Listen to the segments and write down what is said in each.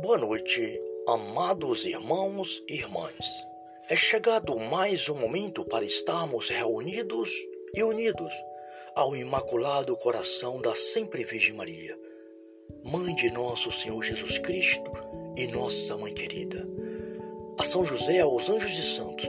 Boa noite, amados irmãos e irmãs. É chegado mais um momento para estarmos reunidos e unidos ao Imaculado Coração da Sempre Virgem Maria, Mãe de nosso Senhor Jesus Cristo e nossa Mãe querida. A São José, aos anjos e santos,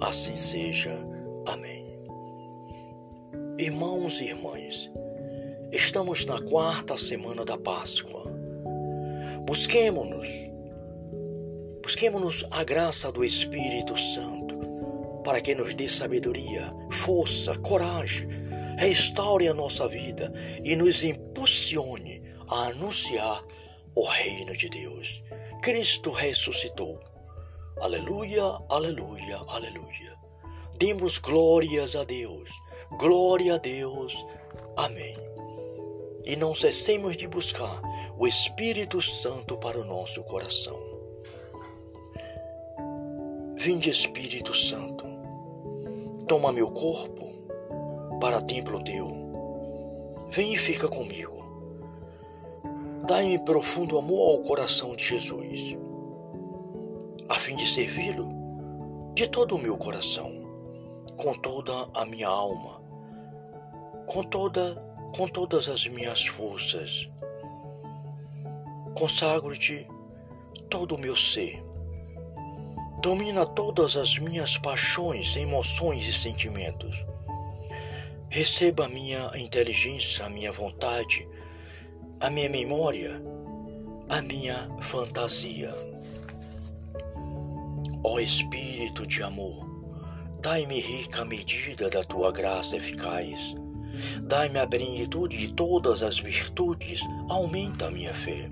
Assim seja. Amém. Irmãos e irmãs, estamos na quarta semana da Páscoa. Busquemos-nos, busquemos a graça do Espírito Santo para que nos dê sabedoria, força, coragem, restaure a nossa vida e nos impulsione a anunciar o reino de Deus. Cristo ressuscitou Aleluia, aleluia, aleluia. Demos glórias a Deus, glória a Deus. Amém. E não cessemos de buscar o Espírito Santo para o nosso coração. Vinde, Espírito Santo, toma meu corpo para templo teu. Vem e fica comigo. Dai-me profundo amor ao coração de Jesus a fim de servi-lo de todo o meu coração, com toda a minha alma, com toda com todas as minhas forças. Consagro-te todo o meu ser. Domina todas as minhas paixões, emoções e sentimentos. Receba a minha inteligência, a minha vontade, a minha memória, a minha fantasia. Ó Espírito de amor, dai-me rica medida da tua graça eficaz. Dai-me a plenitude de todas as virtudes, aumenta a minha fé.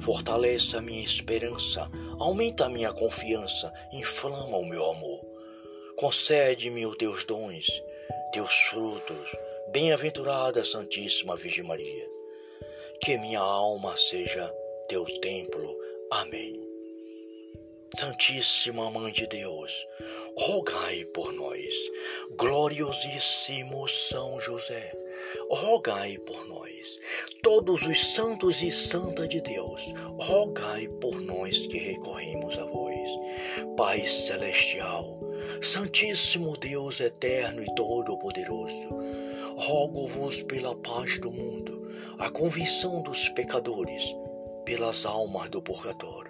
Fortaleça a minha esperança, aumenta a minha confiança, inflama o meu amor. Concede-me os teus dons, teus frutos, bem-aventurada Santíssima Virgem Maria. Que minha alma seja teu templo. Amém. Santíssima Mãe de Deus, rogai por nós. Gloriosíssimo São José, rogai por nós. Todos os santos e santas de Deus, rogai por nós que recorremos a vós. Pai celestial, Santíssimo Deus eterno e todo-poderoso, rogo-vos pela paz do mundo, a convenção dos pecadores, pelas almas do purgatório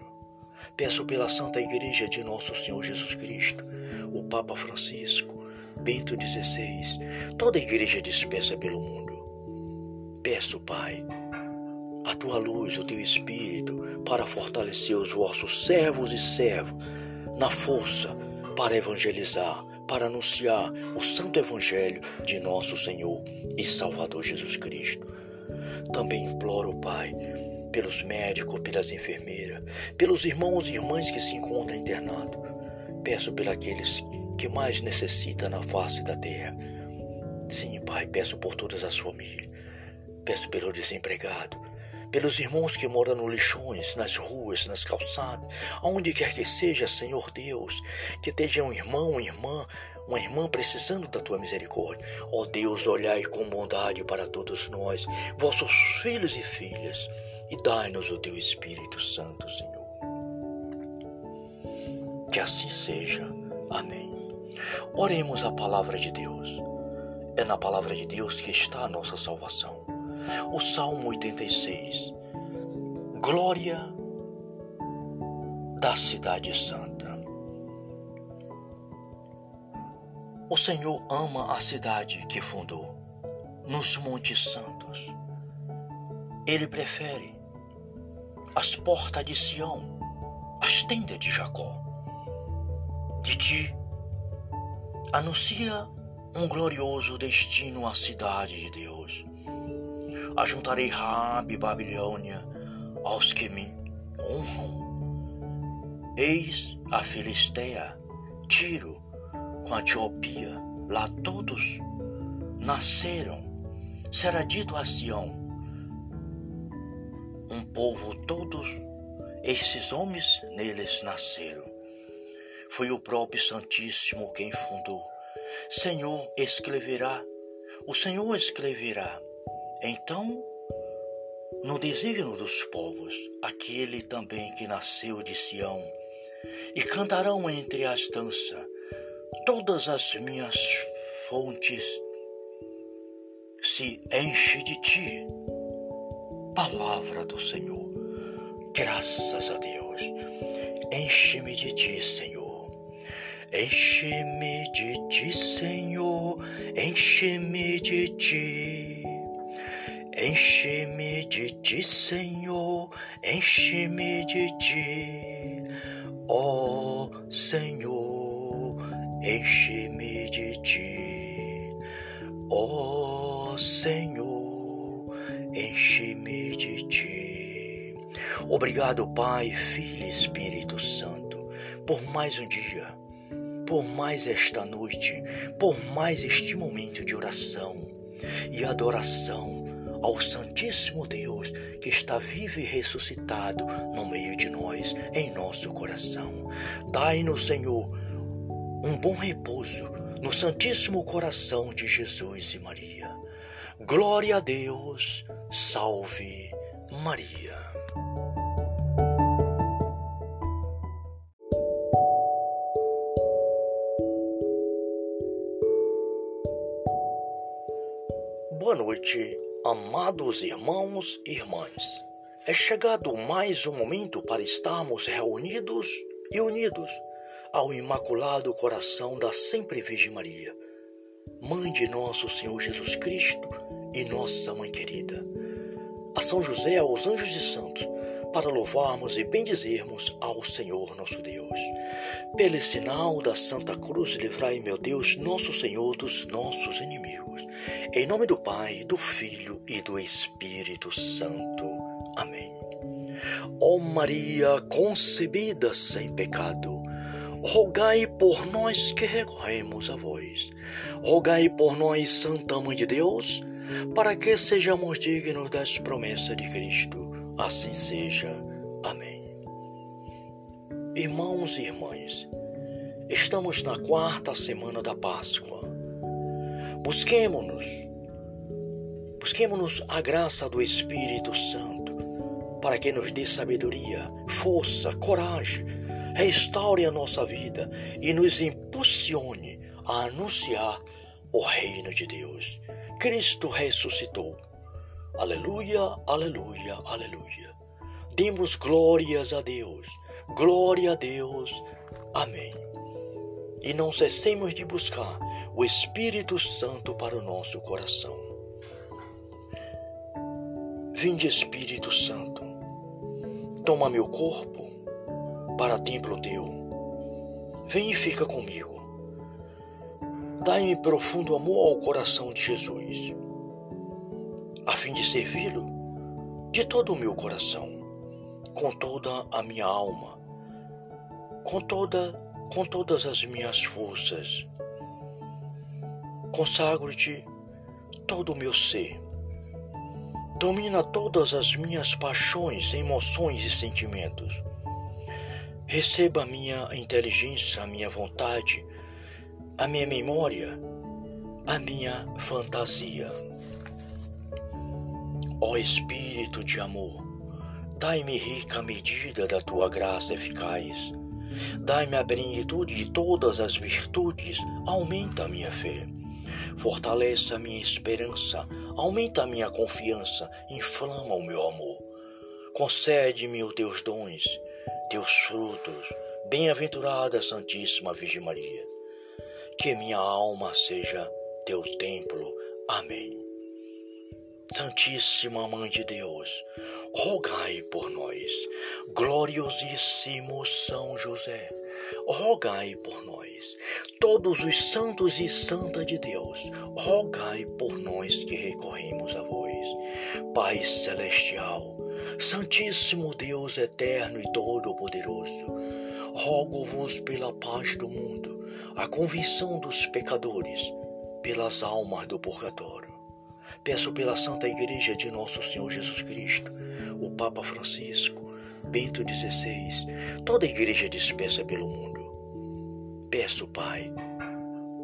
Peço pela Santa Igreja de Nosso Senhor Jesus Cristo, o Papa Francisco, Bento XVI, toda a igreja dispersa pelo mundo. Peço, Pai, a tua luz, o teu Espírito, para fortalecer os vossos servos e servas na força para evangelizar, para anunciar o santo evangelho de nosso Senhor e Salvador Jesus Cristo. Também imploro, Pai, pelos médicos, pelas enfermeiras, pelos irmãos e irmãs que se encontram internados. Peço pelos aqueles que mais necessitam na face da terra. Sim, Pai, peço por todas as famílias. Peço pelo desempregado, pelos irmãos que moram no lixões, nas ruas, nas calçadas, aonde quer que seja, Senhor Deus, que esteja um irmão, uma irmã, uma irmã precisando da tua misericórdia. Ó Deus, olhai com bondade para todos nós, vossos filhos e filhas e dai-nos o teu Espírito Santo, Senhor. Que assim seja. Amém. Oremos a palavra de Deus. É na palavra de Deus que está a nossa salvação. O Salmo 86. Glória da Cidade Santa. O Senhor ama a cidade que fundou, nos Montes Santos. Ele prefere as portas de Sião, as tendas de Jacó. De ti anuncia um glorioso destino à cidade de Deus. Ajuntarei Rabi Babilônia aos que me honram. Eis a Filisteia, Tiro, com a Etiopia, lá todos nasceram. Será dito a Sião, um povo todos, esses homens neles nasceram. Foi o próprio Santíssimo quem fundou. Senhor escreverá, o Senhor escreverá. Então, no desígnio dos povos, aquele também que nasceu de Sião, e cantarão entre as danças todas as minhas fontes se enche de ti. Palavra do Senhor. Graças a Deus. Enche-me de ti, Senhor. Enche-me de ti, Senhor. Enche-me de ti. Enche-me de ti, Senhor. Enche-me de ti. Ó oh, Senhor, enche-me de ti. Ó oh, Senhor, enche-me de ti. Obrigado, Pai, Filho e Espírito Santo, por mais um dia, por mais esta noite, por mais este momento de oração e adoração ao Santíssimo Deus que está vivo e ressuscitado no meio de nós, em nosso coração. Dai-nos, Senhor, um bom repouso no Santíssimo Coração de Jesus e Maria. Glória a Deus, salve Maria. Boa noite, Amados irmãos e irmãs, é chegado mais um momento para estarmos reunidos e unidos ao Imaculado Coração da Sempre Virgem Maria, Mãe de nosso Senhor Jesus Cristo e nossa Mãe querida. A São José, aos anjos e santos, para louvarmos e bendizermos ao Senhor nosso Deus. Pelo sinal da Santa Cruz, livrai, meu Deus, nosso Senhor, dos nossos inimigos. Em nome do Pai, do Filho e do Espírito Santo. Amém. Ó Maria concebida sem pecado, rogai por nós que recorremos a vós. Rogai por nós, Santa Mãe de Deus, para que sejamos dignos das promessas de Cristo Assim seja. Amém. Irmãos e irmãs, estamos na quarta semana da Páscoa. Busquemos-nos, busquemos a graça do Espírito Santo para que nos dê sabedoria, força, coragem, restaure a nossa vida e nos impulsione a anunciar o reino de Deus. Cristo ressuscitou Aleluia, aleluia, aleluia. Demos glórias a Deus, glória a Deus. Amém. E não cessemos de buscar o Espírito Santo para o nosso coração. Vinde, Espírito Santo, toma meu corpo para templo teu. Vem e fica comigo. Dai-me profundo amor ao coração de Jesus a fim de servi-lo de todo o meu coração, com toda a minha alma, com toda com todas as minhas forças. Consagro-te todo o meu ser. Domina todas as minhas paixões, emoções e sentimentos. Receba a minha inteligência, a minha vontade, a minha memória, a minha fantasia. Ó Espírito de amor, dai-me rica medida da tua graça eficaz. Dai-me a plenitude de todas as virtudes, aumenta a minha fé. Fortaleça a minha esperança, aumenta a minha confiança, inflama o meu amor. Concede-me os teus dons, teus frutos, bem-aventurada Santíssima Virgem Maria. Que minha alma seja teu templo. Amém. Santíssima Mãe de Deus, rogai por nós. Gloriosíssimo São José, rogai por nós. Todos os santos e santa de Deus, rogai por nós que recorremos a vós. Pai celestial, Santíssimo Deus eterno e todo-poderoso, rogo-vos pela paz do mundo, a convenção dos pecadores, pelas almas do purgatório. Peço pela Santa Igreja de Nosso Senhor Jesus Cristo, o Papa Francisco, Bento XVI, toda a Igreja dispersa pelo mundo. Peço, Pai,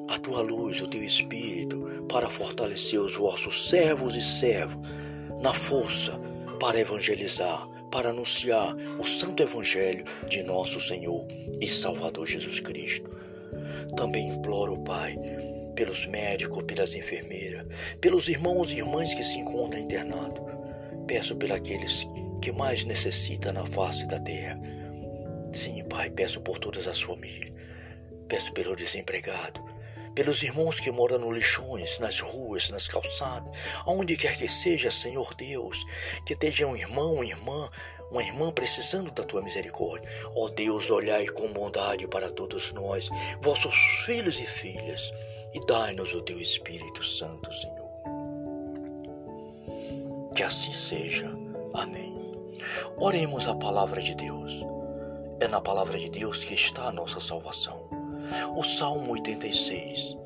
a tua luz, o teu Espírito, para fortalecer os vossos servos e servos na força para evangelizar, para anunciar o santo evangelho de nosso Senhor e Salvador Jesus Cristo. Também imploro, Pai, pelos médicos, pelas enfermeiras, pelos irmãos e irmãs que se encontram internados. Peço pelos que mais necessitam na face da terra. Sim, Pai, peço por todas as famílias. Peço pelo desempregado, pelos irmãos que moram nos lixões, nas ruas, nas calçadas, aonde quer que seja, Senhor Deus, que esteja um irmão, uma irmã, uma irmã precisando da tua misericórdia. Ó oh Deus, olhai com bondade para todos nós, vossos filhos e filhas, e dai-nos o teu Espírito Santo, Senhor. Que assim seja. Amém. Oremos a palavra de Deus. É na palavra de Deus que está a nossa salvação. O Salmo 86.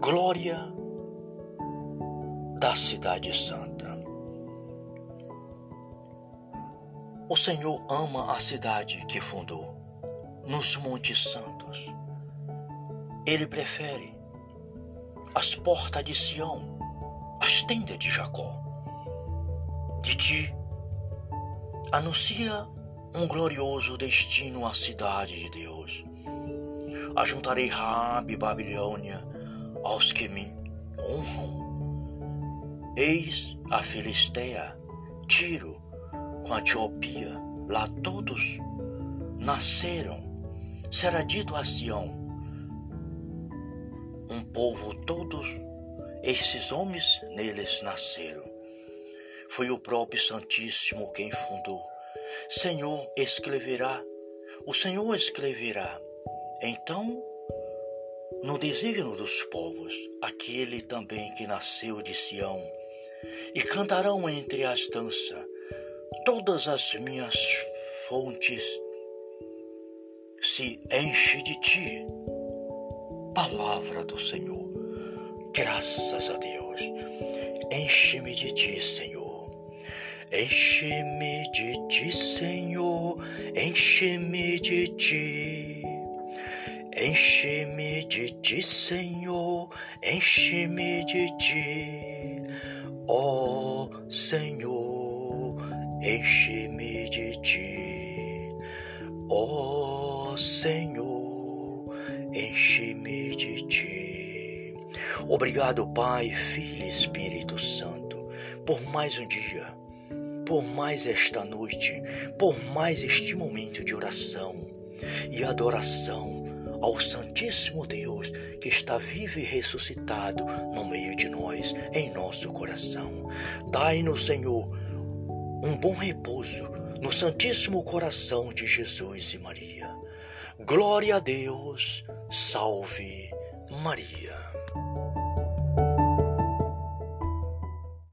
Glória da Cidade Santa. O Senhor ama a cidade que fundou, nos Montes Santos. Ele prefere as portas de Sião, as tendas de Jacó. De ti anuncia um glorioso destino à cidade de Deus ajuntarei Rabi Babilônia aos que me honram. Eis a Filisteia, Tiro, com a Etiopia, lá todos nasceram. Será dito a Sião, um povo todos, esses homens neles nasceram. Foi o próprio Santíssimo quem fundou. Senhor escreverá, o Senhor escreverá então, no desígnio dos povos, aquele também que nasceu de Sião, e cantarão entre as danças todas as minhas fontes se enche de ti. Palavra do Senhor. Graças a Deus. Enche-me de ti, Senhor. Enche-me de ti, Senhor. Enche-me de ti. Enche-me de ti, Senhor, enche-me de ti, ó Senhor, enche-me de ti, ó Senhor, enche-me de ti. Obrigado, Pai, Filho e Espírito Santo, por mais um dia, por mais esta noite, por mais este momento de oração e adoração ao Santíssimo Deus que está vivo e ressuscitado no meio de nós, em nosso coração. Dai-nos, Senhor, um bom repouso no Santíssimo Coração de Jesus e Maria. Glória a Deus, salve Maria.